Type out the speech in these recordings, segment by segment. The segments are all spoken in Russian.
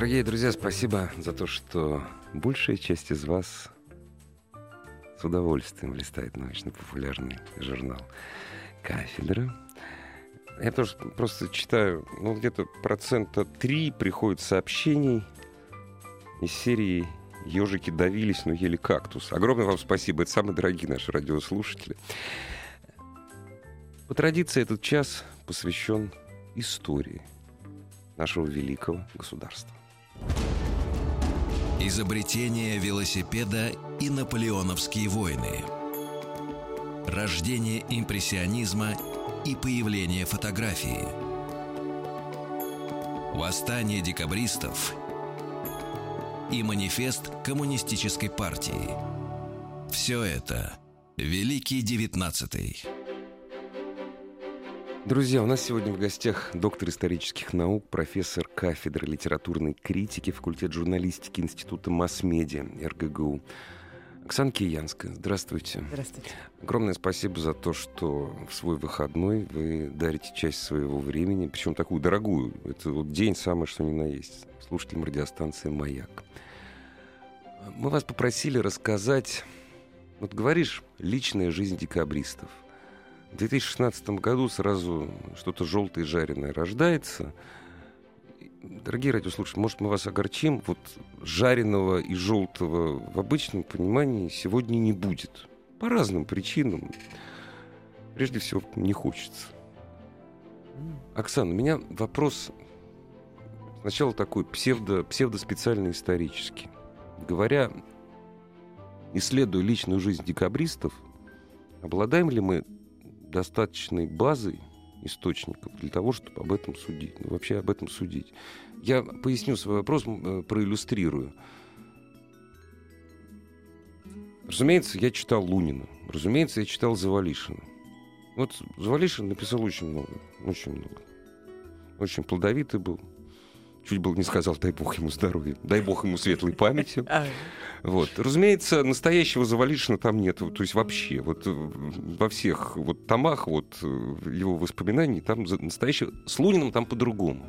Дорогие друзья, спасибо за то, что большая часть из вас с удовольствием листает научно-популярный журнал «Кафедра». Я тоже просто читаю, ну, где-то процента три приходит сообщений из серии «Ежики давились, но ели кактус». Огромное вам спасибо, это самые дорогие наши радиослушатели. По традиции этот час посвящен истории нашего великого государства. Изобретение велосипеда и наполеоновские войны. Рождение импрессионизма и появление фотографии. Восстание декабристов и манифест коммунистической партии. Все это Великий Девятнадцатый. Друзья, у нас сегодня в гостях доктор исторических наук, профессор кафедры литературной критики, факультет журналистики Института масс-медиа РГГУ. Оксана Киянская, здравствуйте. Здравствуйте. Огромное спасибо за то, что в свой выходной вы дарите часть своего времени, причем такую дорогую. Это вот день самый, что ни на есть, слушателям радиостанции «Маяк». Мы вас попросили рассказать, вот говоришь, личная жизнь декабристов – в 2016 году сразу что-то желтое жареное рождается. Дорогие радиослушатели, может, мы вас огорчим? Вот жареного и желтого в обычном понимании сегодня не будет. По разным причинам. Прежде всего, не хочется. Оксана, у меня вопрос сначала такой псевдо, псевдоспециально исторический. Говоря, исследуя личную жизнь декабристов, обладаем ли мы достаточной базой источников для того, чтобы об этом судить. Ну, вообще об этом судить. Я поясню свой вопрос, э, проиллюстрирую. Разумеется, я читал Лунина. Разумеется, я читал Завалишина. Вот Завалишин написал очень много. Очень много. Очень плодовитый был. Чуть было не сказал, дай бог ему здоровья, дай бог ему светлой памяти. Вот. Разумеется, настоящего Завалишина там нет. То есть вообще, вот э, во всех вот томах вот э, его воспоминаний там настоящего... С Луниным там по-другому.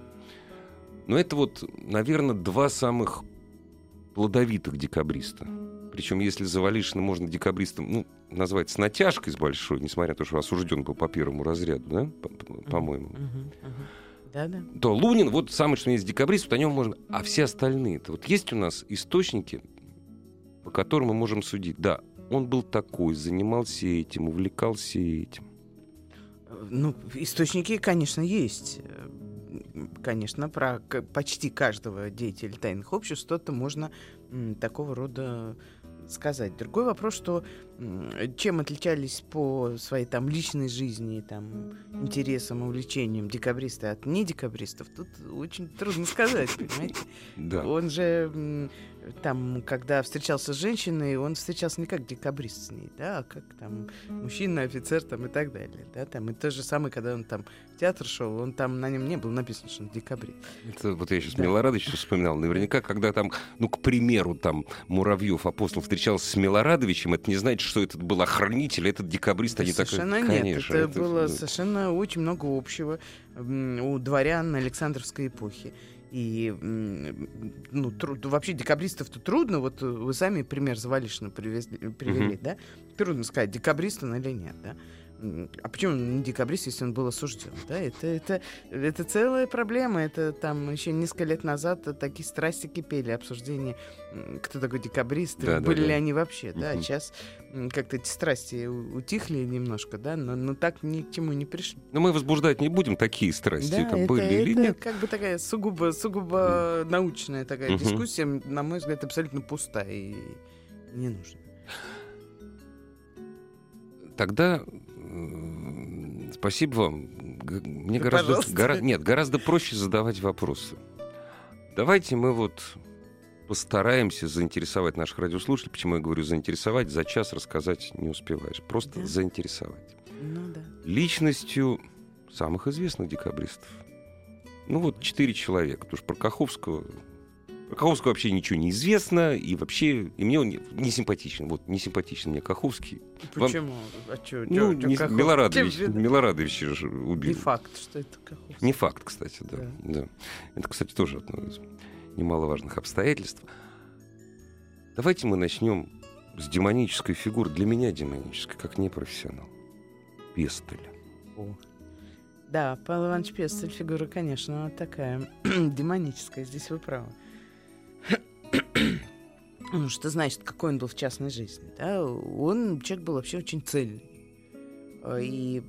Но это вот, наверное, два самых плодовитых декабриста. Причем, если Завалишина можно декабристом ну, назвать с натяжкой с большой, несмотря на то, что осужден был по первому разряду, да, по-моему. Uh-huh, uh-huh да, да. то Лунин, вот самый что есть декабрист, вот о нем можно... А все остальные то вот есть у нас источники, по которым мы можем судить. Да, он был такой, занимался этим, увлекался этим. Ну, источники, конечно, есть. Конечно, про почти каждого деятеля тайных обществ что-то можно такого рода сказать. Другой вопрос, что чем отличались по своей там личной жизни, там, интересам, увлечениям декабристы от недекабристов, тут очень трудно сказать, понимаете? Да. Он же там, когда встречался с женщиной, он встречался не как декабрист с ней, да, а как там мужчина, офицер там и так далее, да, там. И то же самое, когда он там в театр шел, он там, на нем не было написано, что он декабрист. Это вот я сейчас да. Милорадовича вспоминал, наверняка, когда там, ну, к примеру, там Муравьев, апостол, встречался с Милорадовичем, это не значит, что этот был охранитель, этот декабрист, да они совершенно так... нет, Конечно, это, это было совершенно очень много общего у дворян Александровской эпохи. И ну, труд, вообще декабристов-то трудно. Вот вы сами пример Завалишина привезли, привели, uh-huh. да? Трудно сказать, декабрист он или нет, да? А почему не декабрист, если он был осужден? Да, это, это, это целая проблема. Это там еще несколько лет назад такие страсти кипели, обсуждение, кто такой декабрист, да, были да, ли да. они вообще. Да, угу. сейчас как-то эти страсти утихли немножко, да, но, но так ни к чему не пришли. Но мы возбуждать не будем такие страсти, да, это, были это или нет. как бы такая сугубо, сугубо научная такая угу. дискуссия, на мой взгляд, абсолютно пустая и не нужна. Тогда Спасибо вам. Мне ну, гораздо, гора, нет, гораздо проще задавать вопросы. Давайте мы вот постараемся заинтересовать наших радиослушателей. Почему я говорю заинтересовать? За час рассказать не успеваешь. Просто да? заинтересовать. Ну да. Личностью самых известных декабристов. Ну вот четыре человека. Потому что про Каховского про Каховского вообще ничего не известно, и вообще, и мне он не, не симпатичен. Вот, не симпатичен мне Каховский. Почему? Вам... А чё, ну, чё, не, Милорадович, Милорадович же убил. Не факт, что это Каховский. Не факт, кстати, да. да. да. Это, кстати, тоже одно из немаловажных обстоятельств. Давайте мы начнем с демонической фигуры. Для меня демонической, как непрофессионал. Пестель. О. Да, Павел Иванович Пестель фигура, конечно, такая демоническая. Здесь вы правы. Ну, что значит, какой он был в частной жизни? Да? Он, человек был вообще очень цельный. А, и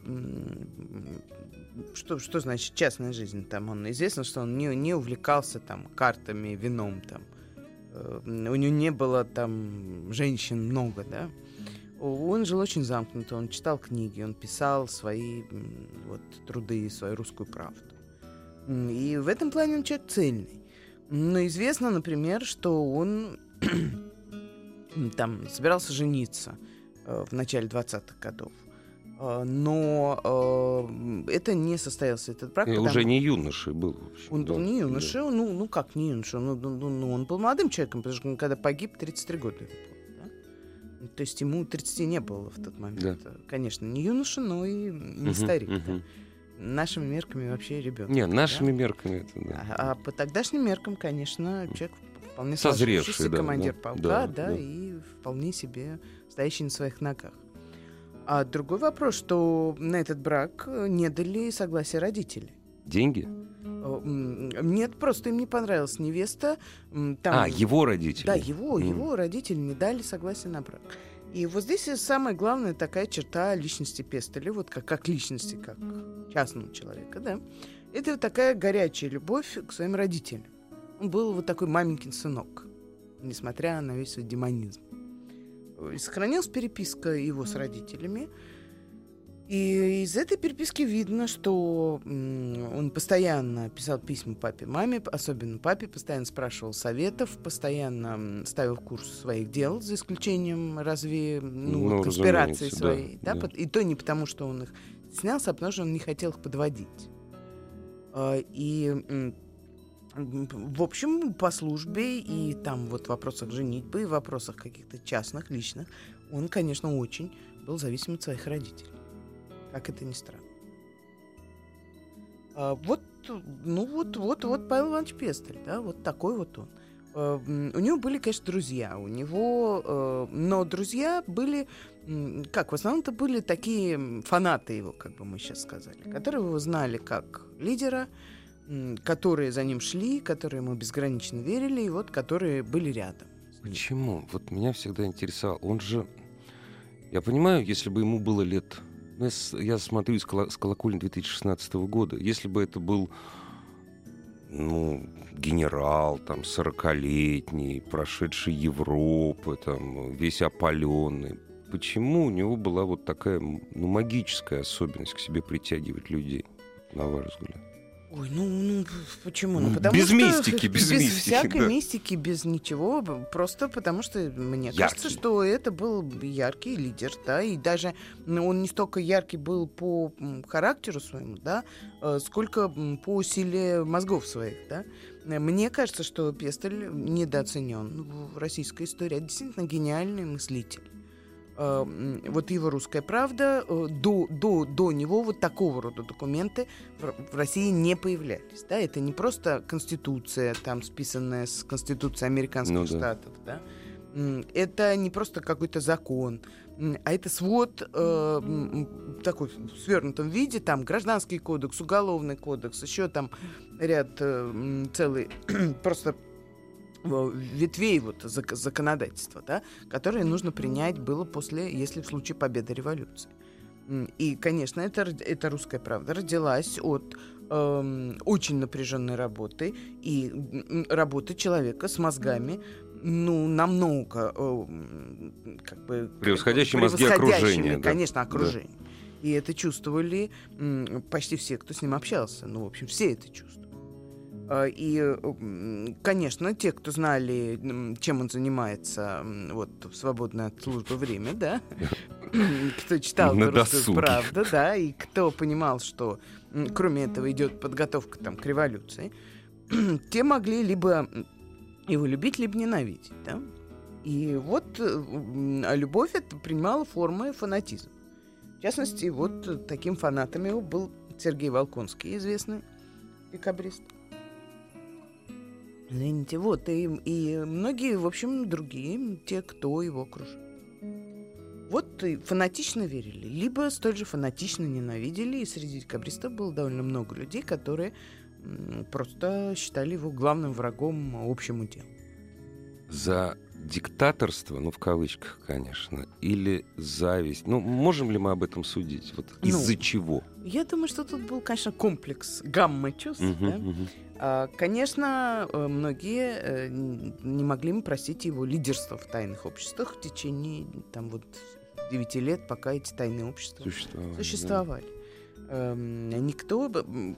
что, что значит частная жизнь? Там он известно, что он не, не увлекался там картами, вином там. Э, у него не было там женщин много, да. Он жил очень замкнуто, он читал книги, он писал свои вот, труды, свою русскую правду. И в этом плане он человек цельный. Но известно, например, что он там собирался жениться э, в начале 20-х годов. Э, но э, это не состоялся, этот брак. И потому... уже не юношей был. Общем, он да, был не юношей, да. ну, ну как не юношей, ну, ну, ну, ну, он был молодым человеком, потому что он когда погиб, 33 года ему было. Да? То есть ему 30 не было в тот момент. Да. Конечно, не юноша, но и не угу, старик. Угу. Да? Нашими мерками вообще ребенок. Нет, нашими да? мерками это да. А, а по тогдашним меркам, конечно, человек вполне созревший, да, командир да, полка, да, да, да, и вполне себе стоящий на своих ногах. А другой вопрос, что на этот брак не дали согласия родителей. Деньги? Нет, просто им не понравилась невеста. Там, а, его родители? Да, его, mm. его родители не дали согласия на брак. И вот здесь самая главная такая черта личности Пестеля, вот как, как личности, как частного человека, да, это вот такая горячая любовь к своим родителям. Он был вот такой маменькин сынок, несмотря на весь свой демонизм. И сохранилась переписка его с родителями, и из этой переписки видно, что он постоянно писал письма папе, маме, особенно папе, постоянно спрашивал советов, постоянно ставил курс своих дел, за исключением разве ну, ну, конспирации своей. Да, да. И то не потому, что он их снялся, а потому что он не хотел их подводить. А, и в общем, по службе и там вот в вопросах женитьбы, и в вопросах каких-то частных, личных, он, конечно, очень был зависим от своих родителей как это ни странно. А, вот, ну вот, вот, вот Павел Иванович Пестель, да, вот такой вот он. А, у него были, конечно, друзья, у него, а, но друзья были, как, в основном это были такие фанаты его, как бы мы сейчас сказали, которые его знали как лидера, которые за ним шли, которые ему безгранично верили, и вот которые были рядом. Почему? Вот меня всегда интересовало. Он же, я понимаю, если бы ему было лет ну, я смотрю с, коло- с колокольни 2016 года. Если бы это был ну, генерал, там, 40-летний, прошедший Европы, там, весь опаленный, почему у него была вот такая ну, магическая особенность к себе притягивать людей, на ваш взгляд? Ой, ну, ну почему? Ну, потому без что, мистики, без, без мистики. всякой да. мистики, без ничего. Просто потому что мне яркий. кажется, что это был яркий лидер, да, и даже он не столько яркий был по характеру своему, да, э, сколько по силе мозгов своих, да. Мне кажется, что Пестель недооценен в российской истории. Это действительно гениальный мыслитель. Э, вот его «Русская правда», э, до, до, до него вот такого рода документы в, России не появлялись. Да? Это не просто конституция, там списанная с конституцией американских ну, штатов. Да. Да? Это не просто какой-то закон, а это свод э, такой в свернутом виде, там гражданский кодекс, уголовный кодекс, еще там ряд э, целый просто ветвей вот законодательства, да, которые нужно принять было после, если в случае победы революции. И, конечно, это, это русская правда родилась от э, очень напряженной работы и работы человека с мозгами, ну, намного э, как бы... Превосходящие мозги окружения. Конечно, да. окружение. Да. И это чувствовали почти все, кто с ним общался. Ну, в общем, все это чувствовали. А, и, конечно, те, кто знали, чем он занимается вот в свободное от службы время, да, кто читал «Русскую правду», да, и кто понимал, что кроме этого идет подготовка там, к революции, те могли либо его любить, либо ненавидеть, да. И вот а любовь это принимала формы фанатизма. В частности, вот таким фанатом его был Сергей Волконский, известный декабрист. Извините, вот, и, и многие, в общем, другие, те, кто его окружил. Вот фанатично верили, либо столь же фанатично ненавидели, и среди декабристов было довольно много людей, которые просто считали его главным врагом общему делу. За диктаторство, ну, в кавычках, конечно, или зависть? Ну, можем ли мы об этом судить? Вот ну, из-за чего? Я думаю, что тут был, конечно, комплекс гаммы чувств. Угу, да? угу. А, конечно, э, многие э, не могли простить его лидерство в тайных обществах в течение там вот 9 лет, пока эти тайные общества существовали. существовали. Да никто,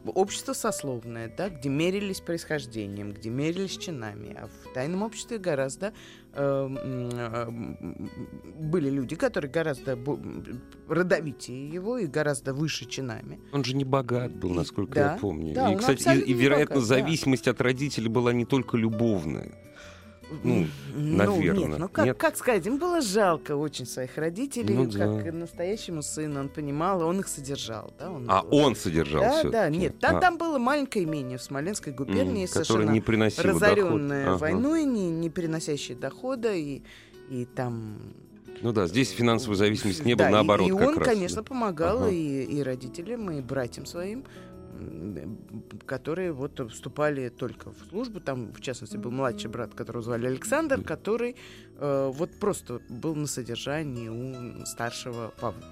общество сословное, да, где мерились происхождением, где мерились чинами, а в тайном обществе гораздо эм, э, были люди, которые гораздо родовитее его и гораздо выше чинами. Он же не богат был, насколько и, я да, помню. Да, и, кстати, и, и вероятно, богат, зависимость да. от родителей была не только любовная. Ну, наверное. Ну, нет, ну как, нет? как сказать, им было жалко очень своих родителей, ну, как да. настоящему сыну, он понимал, он их содержал. Да, он а был, он содержал Да, да, нет, там, а. там было маленькое имение в Смоленской губернии, mm, совершенно не разоренное ага. войной, не, не переносящее дохода, и, и там ну да, здесь финансовая зависимость не было, да, наоборот. И, и он, раз, конечно, да. помогал ага. и, и родителям, и братьям своим которые вот вступали только в службу. Там, в частности, был младший брат, которого звали Александр, который э, вот просто был на содержании у старшего Павла.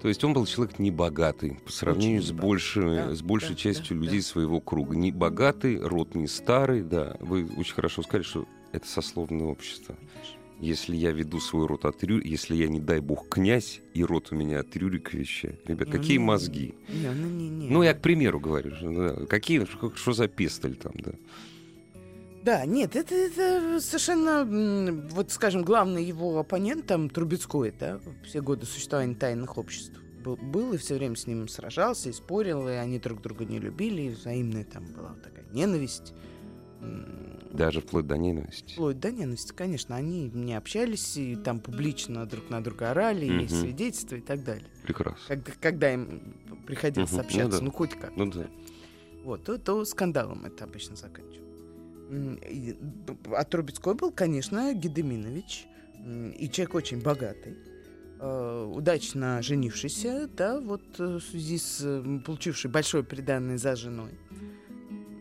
То есть он был человек небогатый по сравнению Очень с, большей, да, с большей да, частью да, людей да. своего круга. Не богатый, род не старый, да. Вы очень хорошо сказали, что это сословное общество. Конечно если я веду свой род от Рюрика, если я, не дай бог, князь, и род у меня от Рюрика вещает. Ребят, ну, какие не, мозги? Не, ну, не, не. ну, я к примеру говорю. Да, какие, что, за пестоль там, да? Да, нет, это, это совершенно, вот, скажем, главный его оппонент, там, Трубецкой, да, все годы существования тайных обществ был, был и все время с ним сражался и спорил, и они друг друга не любили, и взаимная там была такая ненависть. Даже вплоть до ненависти. Вплоть до ненависти, конечно. Они не общались и там публично друг на друга орали, угу. и свидетельства и так далее. Прекрасно. Когда, когда им приходилось угу. общаться, ну, да. ну хоть как. Ну да. Вот, то, то скандалом это обычно заканчивалось. А Трубецкой был, конечно, Гедеминович, и человек очень богатый, э, удачно женившийся, да, вот э, в связи с получивший большое преданное за женой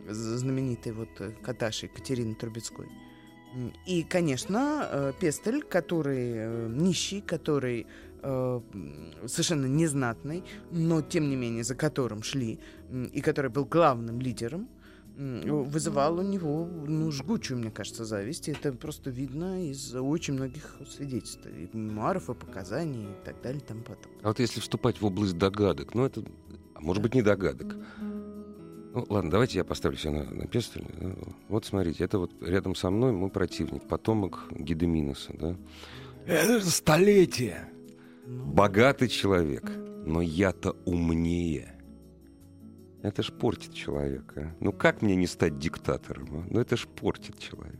знаменитой вот э, Каташей Екатерины Трубецкой. И, конечно, э, Пестель, который э, нищий, который совершенно незнатный, но тем не менее за которым шли, и который был главным лидером, вызывал у него ну, жгучую, мне кажется, зависть. И это просто видно из очень многих свидетельств, и мемуаров, и показаний, и так далее, и тому. А вот если вступать в область догадок, ну это, а может быть, не догадок, ну, ладно, давайте я поставлю все на, на пестель. Вот смотрите, это вот рядом со мной мой противник, потомок Гедеминоса, да? Это же столетие! Богатый человек, но я-то умнее. Это ж портит человека. Ну как мне не стать диктатором? А? Ну это ж портит человека.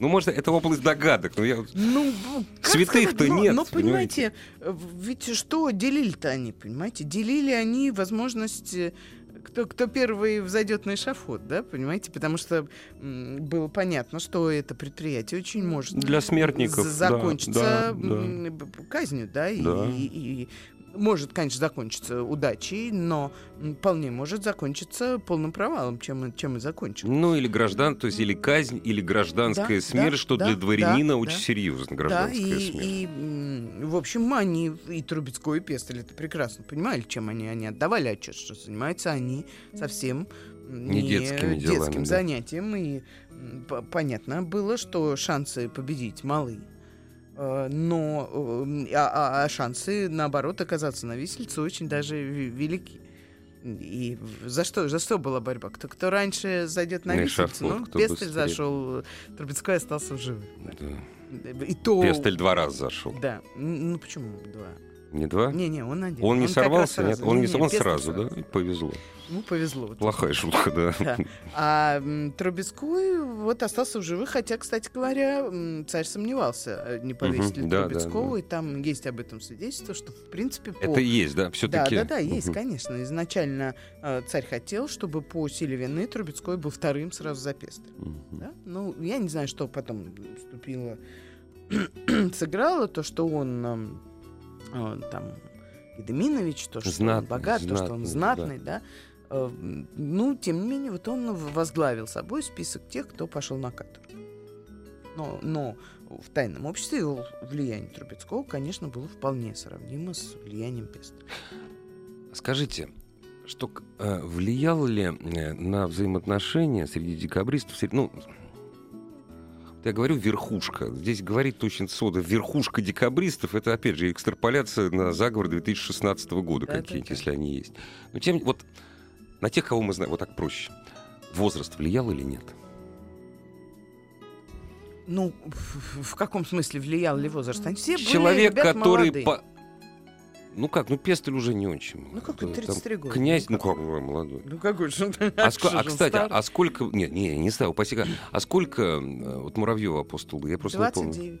Ну, может, это область догадок, но я... Ну, Святых-то но, нет, Но, понимаете, понимаете, ведь что делили-то они, понимаете? Делили они возможность э, кто, кто первый взойдет на эшафот, да, понимаете? Потому что было понятно, что это предприятие очень может для смертников закончиться да, да, да. казнью, да, да. И, и, может, конечно, закончиться удачей, но вполне может закончиться полным провалом, чем, чем и закончилось. Ну, или граждан, то есть или казнь, или гражданская да, смерть, да, что да, для дворянина да, очень да. серьезно, гражданская да, и, смерть. И, в общем, они, и Трубецкой, и Пестель это прекрасно понимали, чем они, они отдавали отчет, что занимаются они совсем не, не детскими делами, детским да. занятием, и понятно было, что шансы победить малы. Э, но э, а, а, шансы, наоборот, оказаться на виселице очень даже велики. И за что, за что была борьба? Кто, кто раньше зайдет на виселицу? Ну, Пестель быстрее. зашел, Трубецкой остался в живых. Да. И то... Пестель два раза зашел. Да. Ну почему два? Не два? Не-не, он один. Он не как раз сорвался, нет? сразу. Он, не, Не-не, он Пестель сразу, да? Повезло. Ему повезло. Вот Плохая шутка, да. Да. А Трубецкой вот остался в живых, хотя, кстати говоря, царь сомневался, э, не повесить Мгм, ли да, да, Трубецкого, да. и там есть об этом свидетельство, что, в принципе, по... Это есть, да, Да, все-таки. да, да, есть, конечно. Изначально э, царь хотел, чтобы по силе вины Трубецкой был вторым сразу за Пестель. Да? Ну, я не знаю, что потом вступило, сыграло, то, что он э, там Гедеминович, то, что он Знатный, богат, то, что он знатный, знатный, да. Э, Ну, тем не менее, вот он возглавил собой список тех, кто пошел на каторгу. Но, но в тайном обществе его влияние Трубецкого, конечно, было вполне сравнимо с влиянием Пестеля. Скажите, что э, влияло ли э, на взаимоотношения среди декабристов, среди- ну, я говорю верхушка. Здесь говорит точно сода. Верхушка декабристов это опять же экстраполяция на заговор 2016 года Да, какие-нибудь, если они есть. Но тем вот на тех, кого мы знаем, вот так проще. Возраст влиял или нет? Ну, в, в каком смысле влиял ли возраст? Они все были Человек, ребята который молодые. по- Ну как, ну Пестель уже не очень. Ну, как Там 33 года. Князь, Ну, ну как, ой, молодой. Ну какой же он? А, же а, кстати, стар? а сколько... Нет, не, не ставил, посека. А сколько э, вот Муравьева апостол? Я просто не помню. 29,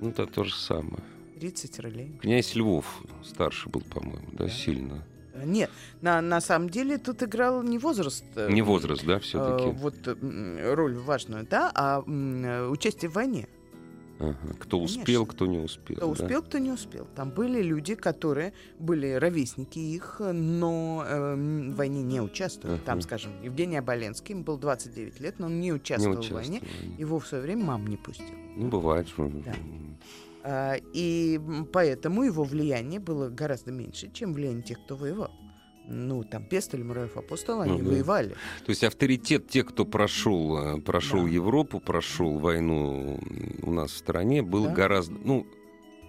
Ну, это то же самое. 30 ролей. Князь Львов старше был, по-моему, да, Да. сильно. А, Нет, на, на самом деле тут играл не возраст. э, Не возраст, да, э, все-таки. вот м, роль важную, да, а м, э, участие в войне. Кто успел, конечно. кто не успел. Кто да. успел, кто не успел. Там были люди, которые были ровесники их, но э, в войне не участвовали. Там, Мгм. скажем, Евгений Оболенский, ему было 29 лет, но он не Не участвовал в участвовал. войне. Его в свое время мам не пустила. Ну, бывает. что- Да. А, И поэтому его влияние было гораздо меньше, чем влияние тех, кто воевал. Ну, там Пестель, Мураев, Апостол, они да. воевали. То есть авторитет тех, кто прошел, э, прошел Да. Европу, прошел войну у нас в стране, был Да. гораздо, ну,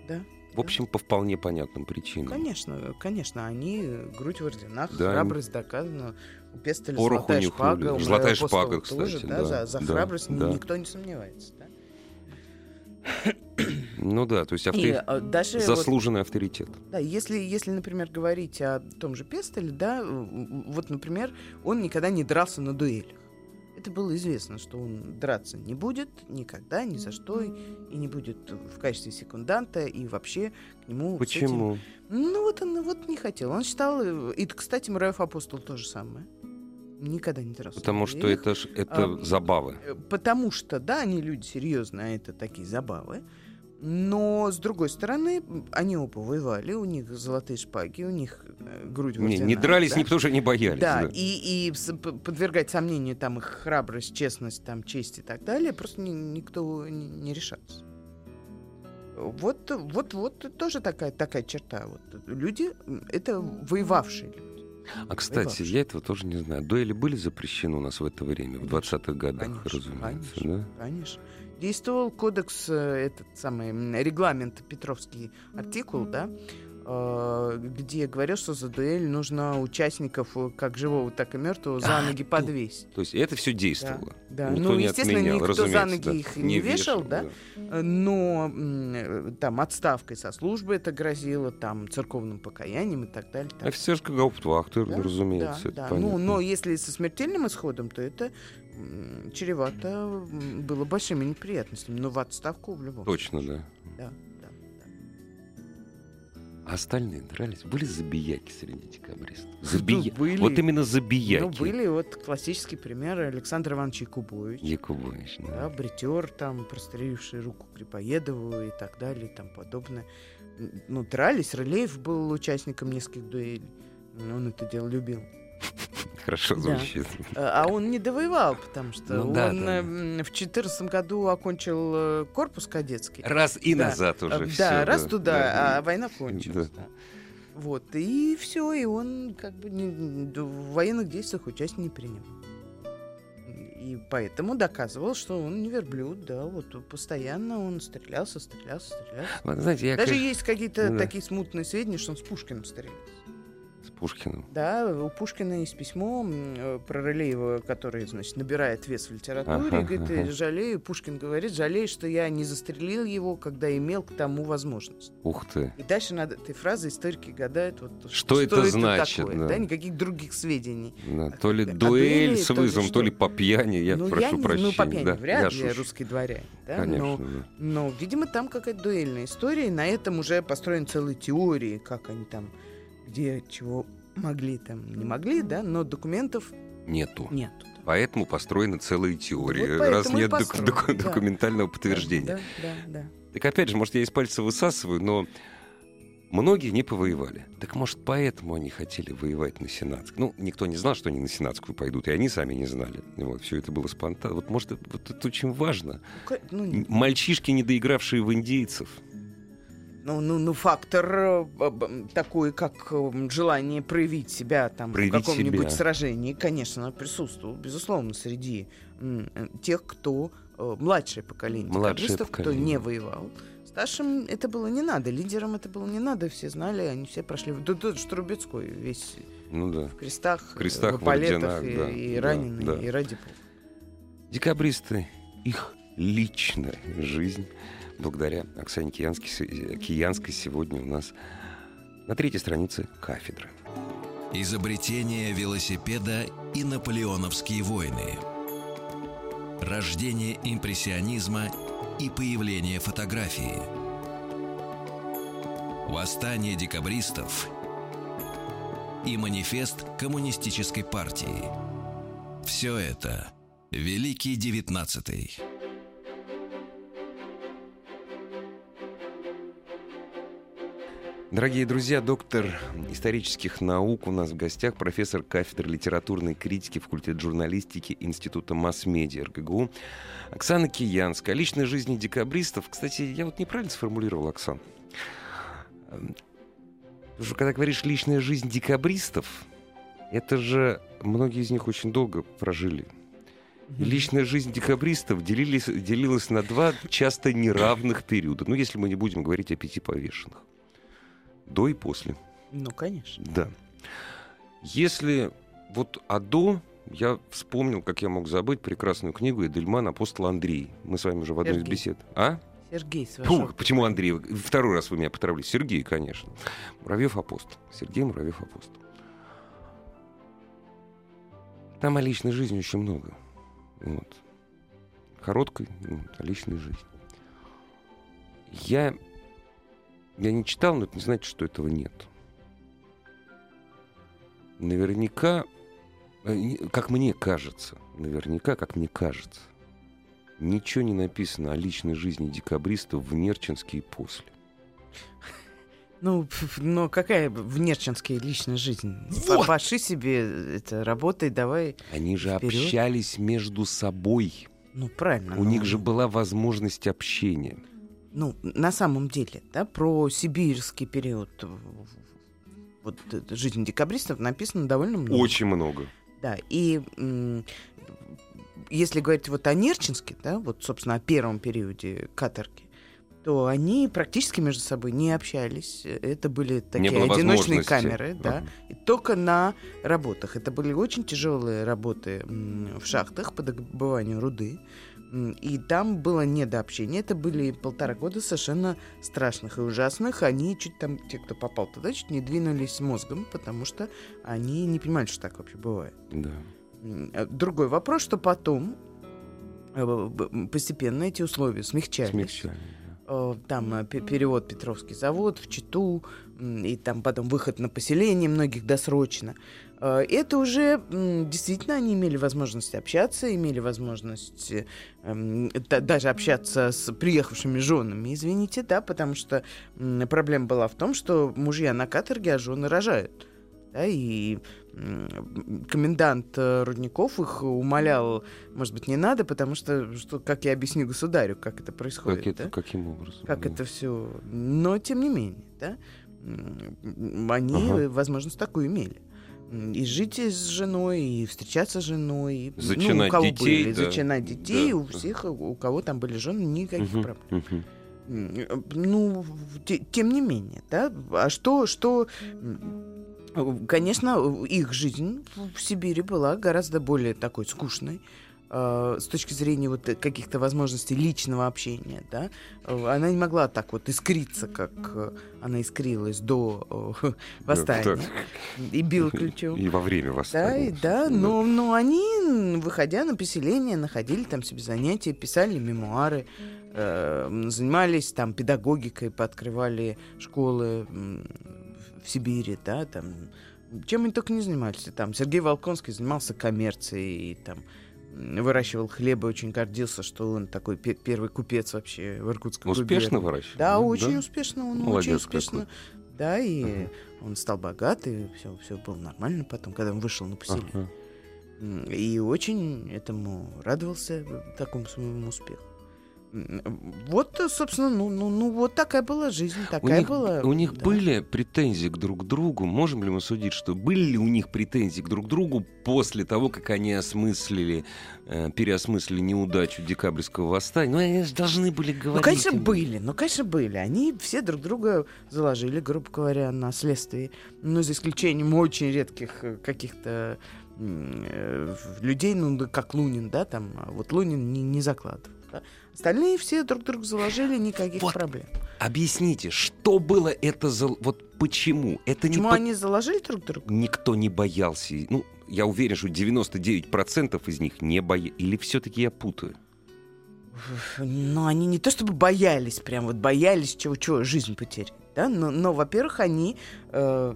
Да, в общем, по вполне понятным причинам. конечно, конечно, они э, грудь в орденах, Да. храбрость доказана. У Пестеля Порох золотая у них шпага, у Золотая шпага, тоже, кстати, да, да, за, за да, храбрость да. никто не сомневается. Да? Ну да, то есть И авторитет, э, даже вот заслуженный авторитет. Да, если, если, например, говорить о том же Пестеле, да, вот, например, он никогда не дрался на дуэлях. Это было известно, что он драться не будет никогда, ни за что, и не будет в качестве секунданта, и вообще к нему... с этим- Почему? Ну, вот он вот не хотел. Он считал... э, И, кстати, Мураев Апостол то же самое. Никогда не дрался. на Потому что дуэлях. это, ж- это А, забавы. Э, Потому что, да, они люди серьезные, а это такие забавы. Но, с другой стороны, они оба воевали, у них золотые шпаги, у них э, грудь Не, не дрались да. не потому, что не боялись. Да, да. и, и подвергать сомнению там их храбрость, честность, там, честь и так далее, просто ни- никто не, не решался. Вот, вот, вот тоже такая, такая черта. Вот. Люди это воевавшие люди. А, кстати, я этого тоже не знаю. Дуэли были запрещены у нас в это время, в 20-х годах, Конечно, разумеется, конечно. да? Конечно. Действовал кодекс, э, этот самый регламент, Петровский артикул, да, где говорил, что за дуэль нужно участников э, как живого, так и мертвого за А, ноги ну, подвесить. То есть это все действовало. Да, Никто ну, не естественно, отменял, никто за ноги да. их не, вешал, да, да. э, но э, там отставкой со службы это грозило, там церковным покаянием и так далее. там. Офицерская гауптвахта, Да, разумеется, да, это да. понятно. Ну, но если со смертельным исходом, то это чревато было большими неприятностями. Но в отставку в любом Точно, да, да. А остальные дрались? Были забияки среди декабристов? Забия... Ну, были. Вот именно забияки. Ну, были вот классический пример Александр Иванович Якубович. Якубович, да. Да, бритер, там, простреливший руку Крипоедову и так далее и тому подобное. Ну, дрались. Рылеев был участником нескольких дуэлей. Он это дело любил. Хорошо Да. звучит. А а он не довоевал, потому что Ну он да, да. э, в четырнадцатом году окончил э, корпус кадетский. Раз и Да. назад уже А, все. да, раз туда, а война кончилась. Да. да. Вот, и все, и он как бы в военных действиях участия не принял. И поэтому доказывал, что он не верблюд, да, вот постоянно он стрелялся, стрелялся, стрелялся. Вот, знаете, я, Даже конечно, есть какие-то да. такие смутные сведения, что он с Пушкиным стрелялся. С Пушкина. Да, у Пушкина есть письмо э, про Рылеева, который, значит, набирает вес в литературе. Ага, и говорит, ага. жалею, Пушкин говорит, жалею, что я не застрелил его, когда имел к тому возможность. Ух ты. И дальше над этой фразой историки гадают, вот, Что это значит, такое, да. да, никаких других сведений. Да, то ли А дуэль с то ли вызовом, то ли что? по пьяни. Я ну, прошу я не- прощения. ну, по пьяни да, вряд ли, русский дворянин. Да? Конечно, Но, да. но, видимо, там какая-то дуэльная история, и на этом уже построены целые теории, как они там, где чего могли, там не могли, да, но документов Нету. нету. Поэтому построены целые теории, Вот раз нет док- док- да. документального подтверждения. Да, да, да. Так опять же, может, я из пальца высасываю, но многие не повоевали. Так может, поэтому они хотели воевать на Сенатскую? Ну, никто не знал, что они на Сенатскую пойдут, и они сами не знали. Вот, все это было спонтанно. Вот, может, это, вот это очень важно. Ну, Ну, Мальчишки, не доигравшие в индейцев. Ну, ну, ну, фактор э, такой, как э, желание проявить себя там Проявить в каком-нибудь сражении, конечно, присутствовал, безусловно, среди э, тех, кто э, младшее поколение Младшее декабристов, кто поколение. не воевал. Старшим это было не надо, лидерам это было не надо, все знали, они все прошли. Да тот же Трубецкой весь Ну да. в крестах, В крестах, в палетах, и, да, и да, раненый, да. и ради бога. Декабристы, их личная жизнь, благодаря Оксане се- Киянской сегодня у нас на третьей странице кафедры. Изобретение велосипеда и наполеоновские войны. Рождение импрессионизма и появление фотографии. Восстание декабристов и манифест коммунистической партии. Все это Великий Девятнадцатый. Дорогие друзья, доктор исторических наук у нас в гостях, профессор кафедры литературной критики факультета журналистики Института масс-медиа РГГУ Оксана Киянская. О личной жизни декабристов. Кстати, я вот неправильно сформулировал, Оксан. Потому что когда говоришь «личная жизнь декабристов», это же многие из них очень долго прожили. И личная жизнь декабристов делились, делилась на два часто неравных периода. Ну, если мы не будем говорить о пяти повешенных. До и после. Ну, конечно. Да. Если вот а до, я вспомнил, как я мог забыть прекрасную книгу Эдельман «Апостол Андрей». Мы с вами уже в одной из бесед. А? Сергей, с Фу, почему Андрей? Второй раз вы меня потравили. Сергей, конечно. Муравьев апостол. Сергей Муравьев апостол. Там о личной жизни очень много. Вот. Короткой, ну, о личной жизни. Я, я не читал, но это не значит, что этого нет. Наверняка, э, как мне кажется, наверняка, как мне кажется, ничего не написано о личной жизни декабристов в Нерчинске и после. Ну, но какая в Нерчинске личная жизнь? Вот! Паши себе, это, работай, давай. Они же Вперед. общались между собой. Ну, правильно. У ну, них же была возможность общения. Ну, на самом деле, да, про сибирский период в- вот э, жизни декабристов написано довольно много. Очень много. Да, и если говорить вот о Нерчинске, да, вот, собственно, о первом периоде каторги, то они практически между собой не общались. Это были такие одиночные камеры, да, Ага. и только на работах. Это были очень тяжелые работы в шахтах по добыванию руды. И там было не до общения. Это были полтора года совершенно страшных и ужасных. Они чуть там, те, кто попал туда, чуть не двинулись мозгом, потому что они не понимали, что так вообще бывает. Да. Э, Другой вопрос, что потом э, постепенно эти условия смягчались. Смягчали. Э, Там пе- перевод Петровский завод в Читу, и там потом выход на поселение многих досрочно. Э, Это уже действительно они имели возможность общаться, имели возможность э, м, да- даже общаться с приехавшими женами, извините, да, потому что проблема была в том, что мужья на каторге, а жены рожают. Да, и комендант э, Рудников их умолял, может быть, не надо, потому что, что как я объясню государю, как это происходит. Как это, да? каким образом? как да. это все. Но тем не менее, да, они Ага. возможность такую имели. И жить с женой, и встречаться с женой, ну, Зачинать у кого детей, были, да. зачинать детей, Да, у всех, у кого там были жены, никаких Мгм, проблем. э, Ну, те- тем не менее, да. А что, что Конечно, их жизнь в Сибири была гораздо более такой скучной э, с точки зрения вот каких-то возможностей личного общения, да, она не могла так вот искриться, как э, она искрилась до э, восстания и била ключом. И во время восстания. Да, да, но, но они, выходя на поселение, находили там себе занятия, писали мемуары, э, занимались там педагогикой, пооткрывали школы в Сибири, да, там чем они только не занимались. Там Сергей Волконский занимался коммерцией, там выращивал хлеб и очень гордился, что он такой первый купец вообще в Иркутском Успешно выращивал? Да, очень да? успешно. Он Молодец очень успешно. Какой. Да, и ага. он стал богатый, все, все было нормально потом, когда он вышел на поселение. Ага. И очень этому радовался, такому своему успеху. Вот, собственно, ну, ну, ну вот такая была жизнь, такая у них, была. У них да. были претензии к друг другу. Можем ли мы судить, что были ли у них претензии к друг другу после того, как они осмыслили, э, переосмыслили неудачу декабрьского восстания? Ну, они же должны были говорить. Ну, конечно, были. Ну, конечно, были. Они все друг друга заложили, грубо говоря, на следствии. Ну, за исключением очень редких э, каких-то э, людей, ну, как Лунин, да, там. А вот Лунин не, не закладывал. Да? Остальные все друг друга заложили, никаких вот. проблем. Объясните, что было это за... Вот почему? Это почему не они заложили друг друга? Никто не боялся. Ну, я уверен, что 99% из них не боялись. Или все-таки я путаю? Ну, они не то чтобы боялись, прям вот боялись чего-чего, жизнь потерять. Да? Но, но во-первых, они э,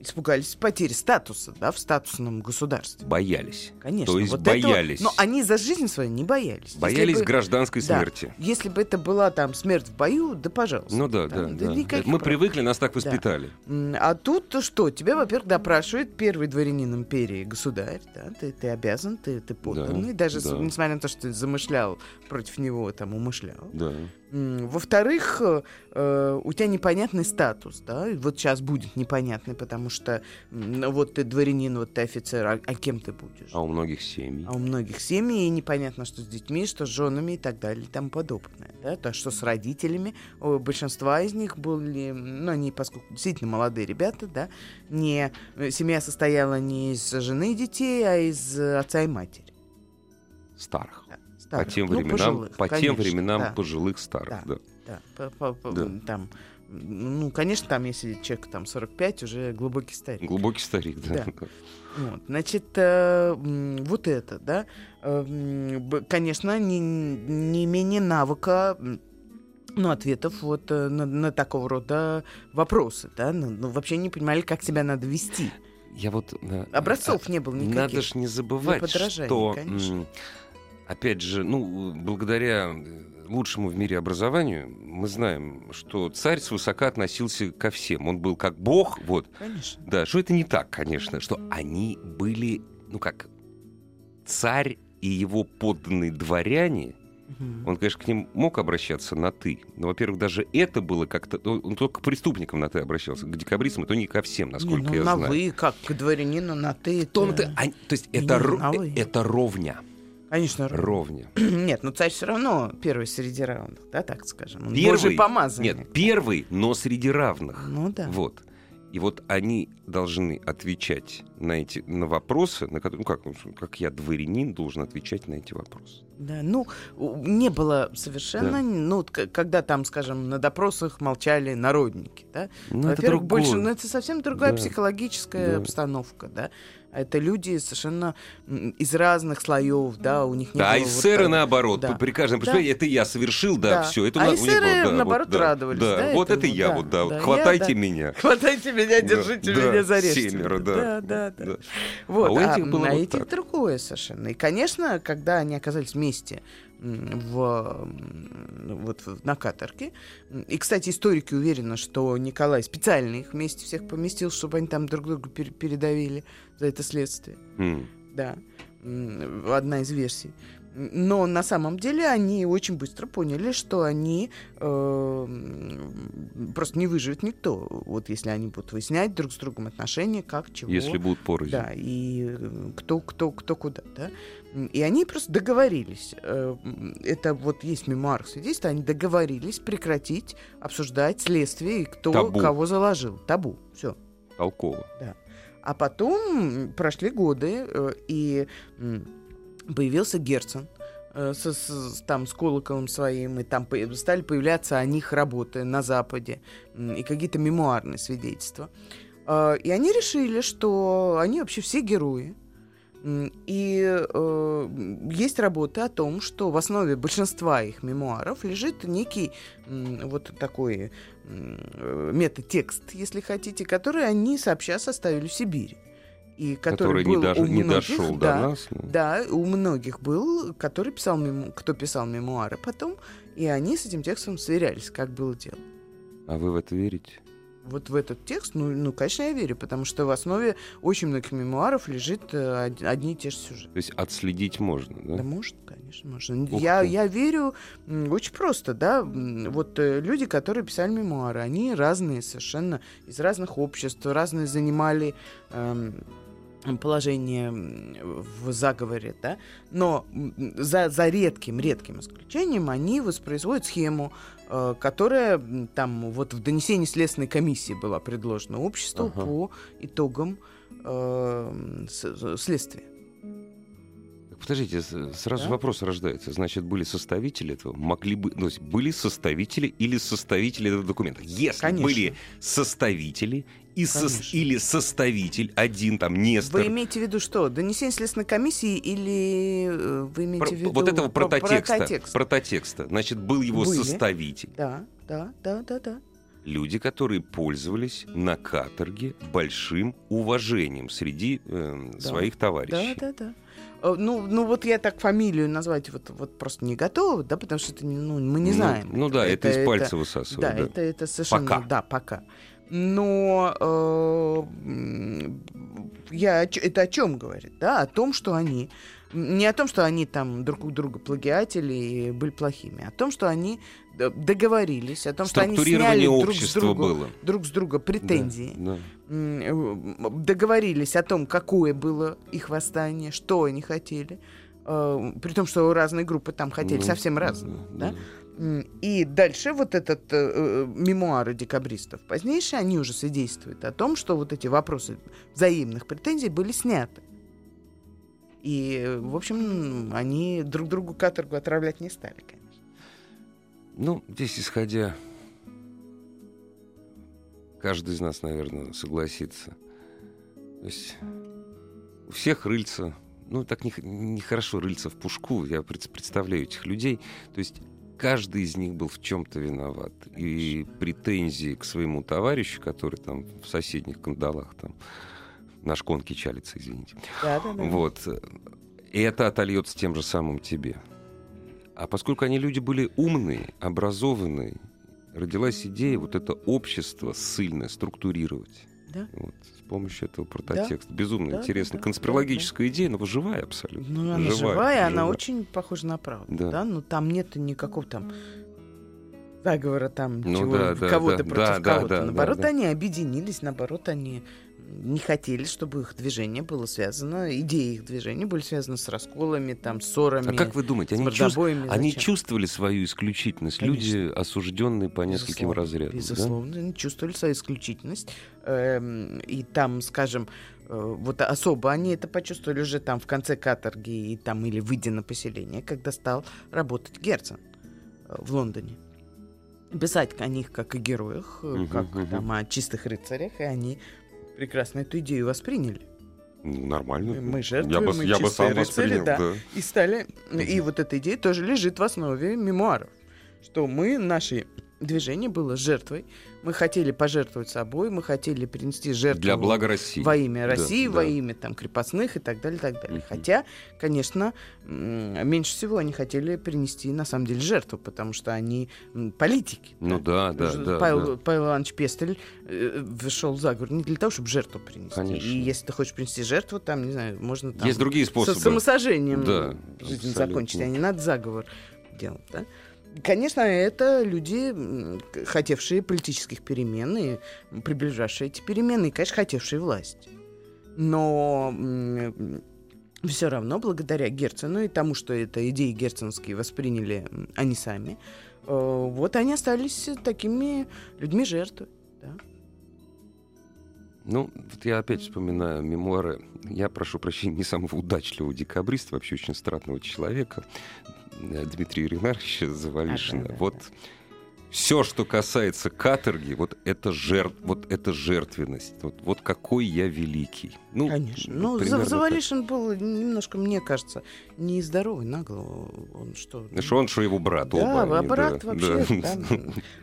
испугались потери статуса да, в статусном государстве. Боялись. Конечно. То есть вот боялись. Этого, но они за жизнь свою не боялись. Боялись бы, гражданской да, смерти. Если бы это была там смерть в бою, да пожалуйста. Ну да, да. да, да. Мы прав. привыкли, нас так воспитали. Да. А тут что? Тебя, во-первых, допрашивает первый дворянин империи, государь. Да? Ты, ты обязан, ты, ты подданный. Да, даже да. несмотря на то, что ты замышлял против него, там умышлял. Да. Во-вторых, э, у тебя непонятный статус, да, вот сейчас будет непонятный, потому что вот ты дворянин, вот ты офицер, а, а кем ты будешь? А у многих семей. А у многих семей, и непонятно, что с детьми, что с женами и так далее и тому подобное, да, то, что с родителями, у большинства из них были, ну, они, поскольку действительно молодые ребята, да, не, э, семья состояла не из жены и детей, а из отца и матери. Старых. Да старых. По тем ну, временам, пожилых, по конечно, тем временам да. пожилых старых, да. Да, да. По, по, да. там, ну, конечно, там, если человек там 45, уже глубокий старик. Глубокий старик, да. да. Вот, значит, э, вот это, да, э, конечно, не, не менее навыка ну, ответов вот э, на, на такого рода вопросы, да, ну, ну, вообще не понимали, как себя надо вести. Я вот... Образцов а, не было никаких. Надо же не забывать, что... Конечно опять же, ну, благодаря лучшему в мире образованию, мы знаем, что царь свысока относился ко всем. Он был как бог, вот. Конечно. Да, что это не так, конечно, что они были, ну как, царь и его подданные дворяне, он, конечно, к ним мог обращаться на «ты». Но, во-первых, даже это было как-то... Он только к преступникам на «ты» обращался. К декабристам, то не ко всем, насколько не, ну, я на знаю. на «вы», как к дворянину на «ты». Это... -то... А, то есть это, ро... это ровня. Конечно. Ровня. Нет, но царь все равно первый среди равных, да, так скажем. Он первый, помазанник. Нет, первый, но среди равных. Ну да. Вот. И вот они должны отвечать на эти на вопросы, на которые, ну как, ну, как я дворянин должен отвечать на эти вопросы. Да, ну не было совершенно, да. ну когда там, скажем, на допросах молчали народники, да. Ну, Во-первых, больше, ну это совсем другая да. психологическая да. обстановка, да. Это люди совершенно из разных слоев, да, у них не Да, было а эсеры вот, наоборот, да. при каждом да. это я совершил, да, да. все. Это а у эсеры, было, да, наоборот, вот, радовались. Да, да, вот это я, вот, да, хватайте я, меня. Хватайте меня, держите да, меня, зарежьте. Семеро, да. Да, да, да. да. Вот, а у этих а, было а вот этих так. другое совершенно. И, конечно, когда они оказались вместе, в, вот на каторге. И, кстати, историки уверены, что Николай специально их вместе всех поместил, чтобы они там друг друга пер передавили за это следствие. Mm. Да. Одна из версий. Но на самом деле они очень быстро поняли, что они э, просто не выживет никто. Вот если они будут выяснять друг с другом отношения, как, чего. Если будут порознь. Да, и кто, кто, кто куда, да. И они просто договорились. Э, это вот есть мемуар свидетельства, они договорились прекратить обсуждать следствие и кто Табу. кого заложил. Табу. Все. Толково. Да. А потом прошли годы, э, и появился Герцен э, с, с, там с колоколом своим, и там по, стали появляться о них работы на Западе, и какие-то мемуарные свидетельства. И они решили, что они вообще все герои. И э, есть работы о том, что в основе большинства их мемуаров лежит некий э, вот такой э, метатекст, если хотите, который они сообща составили в Сибири. И который, который был не, даже, у многих, не дошел да, до нас. Но... Да, у многих был, который писал мему, кто писал мемуары потом, и они с этим текстом сверялись, как было дело. А вы в это верите? Вот в этот текст, ну, ну, конечно, я верю, потому что в основе очень многих мемуаров лежит э, одни и те же сюжеты. То есть отследить можно, да? Да, может, конечно, можно. я, я верю очень просто, да, вот э, люди, которые писали мемуары, они разные совершенно, из разных обществ, разные занимали... Э, положение в заговоре, да, но за, за редким, редким исключением они воспроизводят схему, которая там вот в донесении Следственной комиссии была предложена обществу ага. по итогам э, следствия. Подождите, сразу да? вопрос рождается. Значит, были составители этого? Могли бы, ну, были составители или составители этого документа? Если Конечно. были составители и со, или составитель один там Нестор. Вы имеете в виду что? Донесение следственной комиссии или э, вы имеете Про, в виду вот этого прототекста, прототекста? Прототекста. Значит, был его Были. составитель. Да, да, да, да, да. Люди, которые пользовались на каторге большим уважением среди э, да. своих товарищей. Да, да, да. Э, ну, ну вот я так фамилию назвать вот, вот просто не готова, да, потому что это, ну, мы не ну, знаем. Ну, ну да, это, это из пальца это, высасывают. Да, да, это, это совершенно... Пока. Да, пока. Но э, я, это о чем говорит? Да? О том, что они не о том, что они там друг у друга плагиатели и были плохими, а о том, что они договорились, о том, что они сняли друг с, друга, было. друг с друга претензии, да, да. Договорились о том, какое было их восстание, что они хотели, э, при том, что разные группы там хотели ну, совсем разные. Да, да. И дальше вот этот э, э, мемуары декабристов позднейшие, они уже свидетельствуют о том, что вот эти вопросы взаимных претензий были сняты. И, в общем, они друг другу каторгу отравлять не стали, конечно. Ну, здесь исходя, каждый из нас, наверное, согласится. То есть у всех рыльца, ну, так нехорошо не рыльца в пушку, я представляю этих людей. То есть каждый из них был в чем-то виноват. И претензии к своему товарищу, который там в соседних кандалах там на шконке чалится, извините. Да, да, да. Вот. И это отольется тем же самым тебе. А поскольку они люди были умные, образованные, родилась идея вот это общество ссыльное структурировать. Да. Вот, с помощью этого прототекста. Да. Безумно да, интересно. Да, Конспирологическая да, идея, но живая абсолютно. Ну, она живая, живая, живая. она очень похожа на правду. Да. да? Но там нет никакого там заговора там ну, чего, да, кого-то да, против да, кого-то. Да, наоборот, да, да. они объединились, наоборот, они не хотели, чтобы их движение было связано, идеи их движения были связаны с расколами, там, ссорами. А как вы думаете, они, чувств... они чувствовали свою исключительность? Конечно. Люди, осужденные по нескольким Безусловно. разрядам. Безусловно, да? они чувствовали свою исключительность. Эм, и там, скажем, э, вот особо они это почувствовали уже там в конце каторги и там или выйдя на поселение, когда стал работать Герцен э, в Лондоне писать о них как о героях, uh-huh, как uh-huh. там о чистых рыцарях, и они прекрасно эту идею восприняли. Нормально. Мы жертвуем, я бы, мы я бы сам рыцари, да. да. И стали... И вот эта идея тоже лежит в основе мемуаров. Что мы, наши движение было жертвой. Мы хотели пожертвовать собой, мы хотели принести жертву для блага России. во имя России, да, во да. имя там крепостных и так далее, так далее. Угу. Хотя, конечно, меньше всего они хотели принести на самом деле жертву, потому что они политики. Ну да, да, да. Павел, да. Павел Иванович Пестель э, вышел за заговор не для того, чтобы жертву принести. Конечно. И если ты хочешь принести жертву, там, не знаю, можно там... Есть другие способы. С самосожжением да, жизнь абсолютно. закончить, а не надо заговор делать, да? Конечно, это люди, хотевшие политических перемен и приближавшие эти перемены, и, конечно, хотевшие власть. Но все равно, благодаря Герцену и тому, что это идеи герценовские восприняли они сами, э, вот они остались такими людьми жертвы. Да. Ну, вот я опять вспоминаю мемуары. Я прошу прощения, не самого удачливого декабриста, вообще очень странного человека, Дмитрия Ренарча Завалишина. А, да, да, вот да все, что касается каторги, вот это, жертв, вот это жертвенность. Вот, вот какой я великий. Ну, Конечно. Ну, Завалишин так. был немножко, мне кажется, нездоровый нагло. Он что? Что он, что его брат. Да, оба они, брат да, вообще. Да. Да.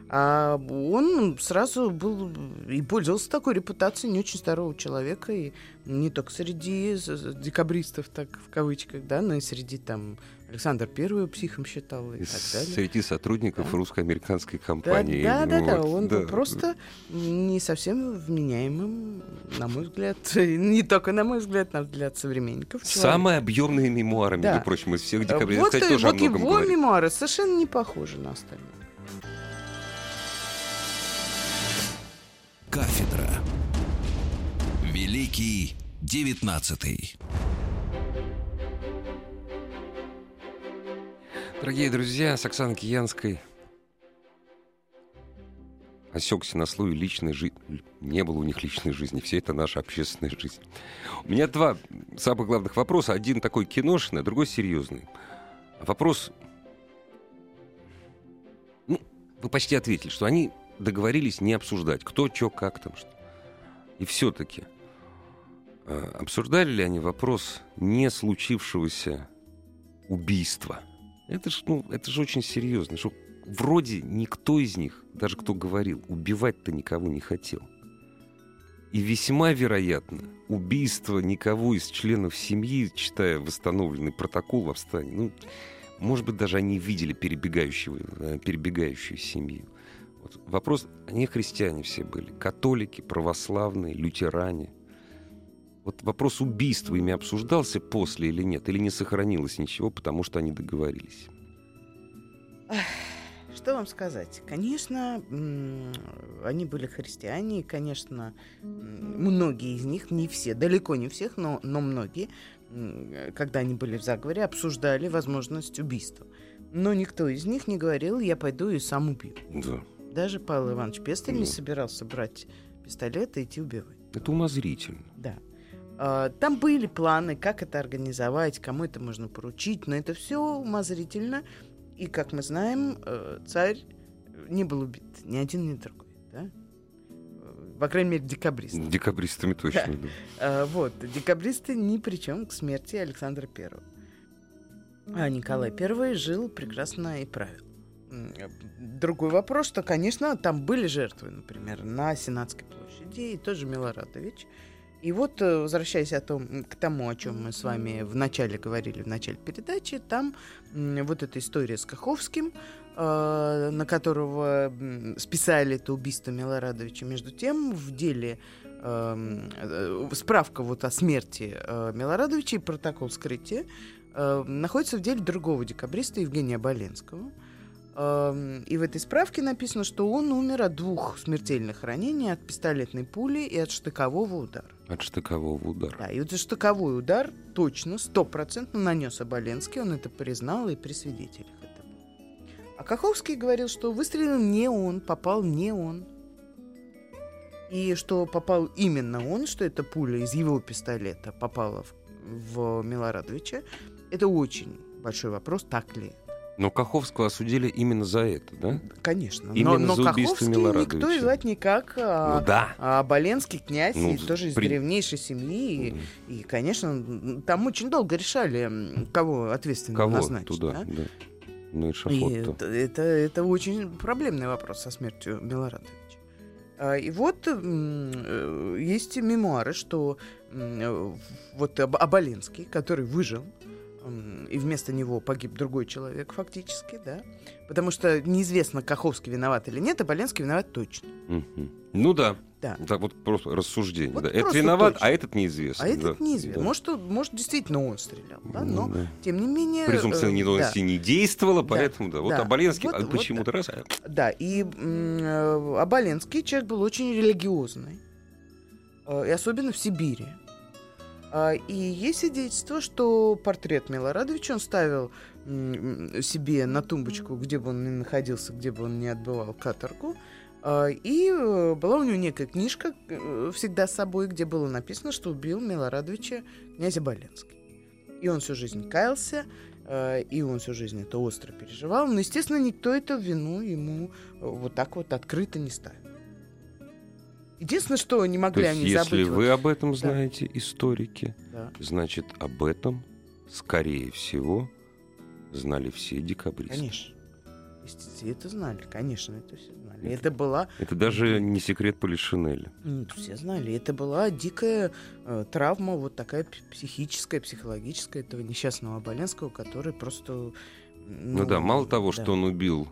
А он сразу был и пользовался такой репутацией не очень здорового человека. И не только среди декабристов, так в кавычках, да, но и среди там Александр Первый психом считал и, так далее. Среди сотрудников да. русско-американской компании. Да, да, да, вот, да. Он да. был просто не совсем вменяемым, на мой взгляд, не только на мой взгляд, на взгляд современников. Самые объемные мемуары, между да. прочим, из всех декабристов. Вот, кстати, тоже вот его говорит. мемуары совершенно не похожи на остальные. Кафедра. Великий девятнадцатый. Дорогие друзья, с Оксаной Киянской осекся на слое личной жизни. Не было у них личной жизни, все это наша общественная жизнь. У меня два самых главных вопроса. Один такой киношный, а другой серьезный. Вопрос... Ну, вы почти ответили, что они договорились не обсуждать, кто, что, как там, что. И все-таки э, обсуждали ли они вопрос не случившегося убийства – это же ну, это ж очень серьезно. Что вроде никто из них, даже кто говорил, убивать-то никого не хотел. И весьма вероятно, убийство никого из членов семьи, читая восстановленный протокол восстания, ну, может быть, даже они видели перебегающего, э, перебегающую семью. Вот вопрос, они христиане все были, католики, православные, лютеране. Вот вопрос убийства ими обсуждался после или нет, или не сохранилось ничего, потому что они договорились? Что вам сказать? Конечно, они были христиане, и, конечно, многие из них, не все, далеко не всех, но, но многие, когда они были в заговоре, обсуждали возможность убийства. Но никто из них не говорил, я пойду и сам убью. Да. Даже Павел Иванович Пестель да. не собирался брать пистолет и идти убивать. Это умозрительно. Да. А, там были планы, как это организовать, кому это можно поручить, но это все умозрительно. И, как мы знаем, э, царь не был убит, ни один, ни другой. Да? По крайней мере, декабристы. Декабристами точно, да. да. Вот, декабристы ни при чем к смерти Александра Первого. А Николай Первый жил прекрасно и правил. Другой вопрос, что, конечно, там были жертвы, например, на Сенатской площади, и тоже Милорадович – и вот, э, возвращаясь о том, к тому, о чем мы с вами в начале говорили, в начале передачи, там вот эта история с Каховским, э, на которого списали это убийство Милорадовича. Между тем, в деле эм, э, справка вот о смерти э, Милорадовича и протокол скрытия э, находится в деле другого декабриста Евгения Боленского – и в этой справке написано, что он умер от двух смертельных ранений, от пистолетной пули и от штыкового удара. От штыкового удара. Да, и вот штыковой удар точно, стопроцентно нанес Оболенский, он это признал и при свидетелях это. А Каховский говорил, что выстрелил не он, попал не он. И что попал именно он, что эта пуля из его пистолета попала в, в Милорадовича, это очень большой вопрос, так ли это. Но Каховского осудили именно за это, да? Конечно. Именно но, но за убийство Каховский никто и звать никак, а, ну, да. а Боленский князь, ну, и тоже из при... древнейшей семьи. Mm. И, и, конечно, там очень долго решали, кого ответственным кого назначить. Туда, да? Да. Ну, и это, это, это очень проблемный вопрос со смертью Милорадовича. А, и вот э, есть мемуары, что вот Оболенский, который выжил, и вместо него погиб другой человек фактически, да, потому что неизвестно, Каховский виноват или нет, а Боленский виноват точно. Угу. Ну да. Да. Так вот просто рассуждение. Вот да. Это виноват, точно. а этот неизвестно. А этот неизвестно. Да. Может, может, действительно он стрелял, да, но да. тем не менее... Презумпция э, невиновности да. не действовала, поэтому да. да. Вот да. Аболенский вот, почему-то вот, раз... А да, и э, Аболенский человек был очень религиозный, э, и особенно в Сибири. А, и есть свидетельство, что портрет Милорадовича он ставил себе на тумбочку, где бы он ни находился, где бы он ни отбывал каторгу, А, и э, была у него некая книжка э, всегда с собой, где было написано, что убил Милорадовича князя Боленский. И он всю жизнь каялся, э, и он всю жизнь это остро переживал. Но, естественно, никто эту вину ему вот так вот открыто не ставил. Единственное, что не могли То есть, они если забыть... вы вот, об этом знаете, историки, да. значит, об этом, скорее всего, знали все декабристы. Конечно. Все это знали, конечно, это все знали. Это, была... Это даже не секрет Полишинеля. Ну, все знали. Это была дикая э, травма, вот такая психическая, психологическая этого несчастного Аболенского, который просто... Ну, Ну, да, мало того, да. что он убил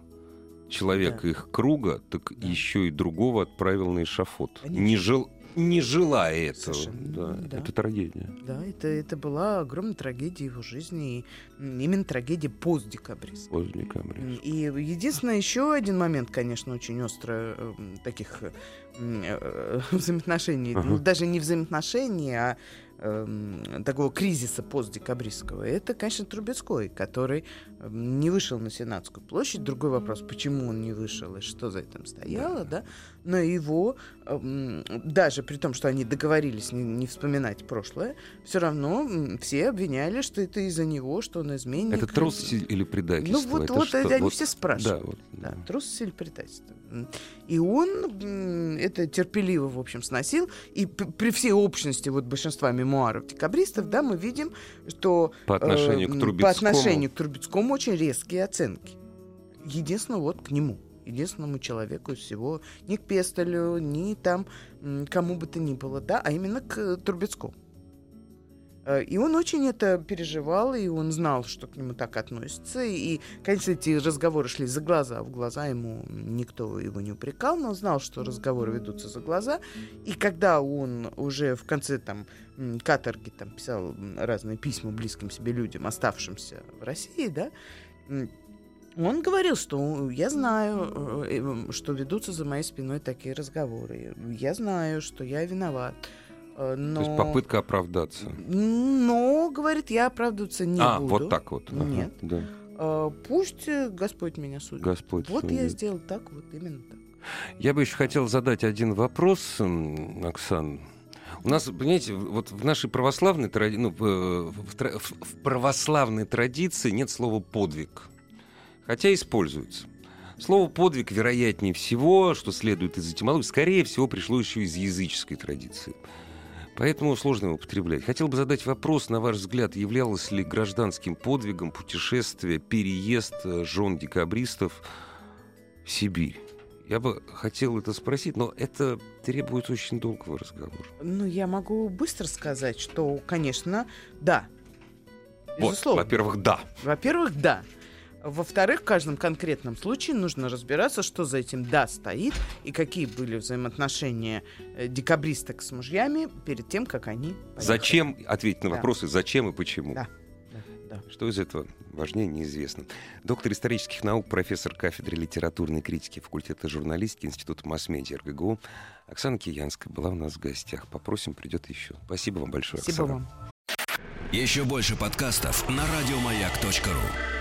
человека Да. их круга, так Да. еще и другого отправил на эшафот. Конечно. Не, жел... не желая этого. Совершенно, Да, да. Это трагедия. Да, это, это была огромная трагедия его жизни, и именно трагедия постдекабриста. М, И единственное, еще один момент, конечно, очень остро м, таких м, э, взаимоотношений, Ага. ну, даже не взаимоотношений, а эм, такого кризиса постдекабристского, это, конечно, Трубецкой, который эм, не вышел на Сенатскую площадь. Другой вопрос, почему он не вышел и что за этим стояло, да? Но его, эм, даже при том, что они договорились не, не вспоминать прошлое, все равно все обвиняли, что это из-за него, что он изменник. Это трусость или Ну предательство? вот, Это вот что? это они Вот- все спрашивают. Да, вот. Да, да. трусость или предательство. И он это терпеливо, в общем, сносил. И при всей общности вот большинства мемуаров декабристов, да, мы видим, что По отношению э, к Трубецкому. по отношению к Трубецкому очень резкие оценки. Единственно вот к нему, единственному человеку из всего, ни к Пестелю, ни там кому бы то ни было, да, а именно к э, Трубецкому. Э, И он очень это переживал, и он знал, что к нему так относятся. И, конечно, эти разговоры шли за глаза. В глаза ему никто его не упрекал, но он знал, что разговоры ведутся за глаза. И когда он уже в конце там каторги там, писал разные письма близким себе людям, оставшимся в России, да, он говорил, что я знаю, э, э, что ведутся за моей спиной такие разговоры. Я знаю, что я виноват. Э, Но... То есть попытка оправдаться. Но, говорит, я оправдываться не а, буду. вот так вот. Ага, Нет. да. А, пусть э, Господь меня судит. Господь. вот я судит. сделал так, вот именно так. Я бы еще хотел задать один вопрос, Оксан. У нас, понимаете, вот в нашей православной тради... ну, в, в- в православной традиции нет слова подвиг, хотя используется. Слово подвиг, вероятнее всего, что следует из этимологии, скорее всего, пришло еще из языческой традиции. Поэтому сложно его употреблять. Хотел бы задать вопрос, на ваш взгляд, являлось ли гражданским подвигом путешествие, переезд э, жен декабристов в Сибирь? Я бы хотел это спросить, но это требует очень долгого разговора. Ну, я могу быстро сказать, что, конечно, да. Вот, во-первых, да. Во-первых, да. Во-вторых, в каждом конкретном случае нужно разбираться, что за этим «да» стоит и какие были взаимоотношения э, декабристок с мужьями перед тем, как они поехали. Зачем, ответить на Да. вопросы, зачем и почему. Да. Да, да. Что из этого важнее, неизвестно. Доктор исторических наук, профессор кафедры литературной критики факультета журналистики Института масс-медиа РГГУ Оксана Киянская была у нас в гостях. Попросим, придет еще. Спасибо вам большое, Спасибо Оксана. вам. Еще больше подкастов на радиомаяк.ру.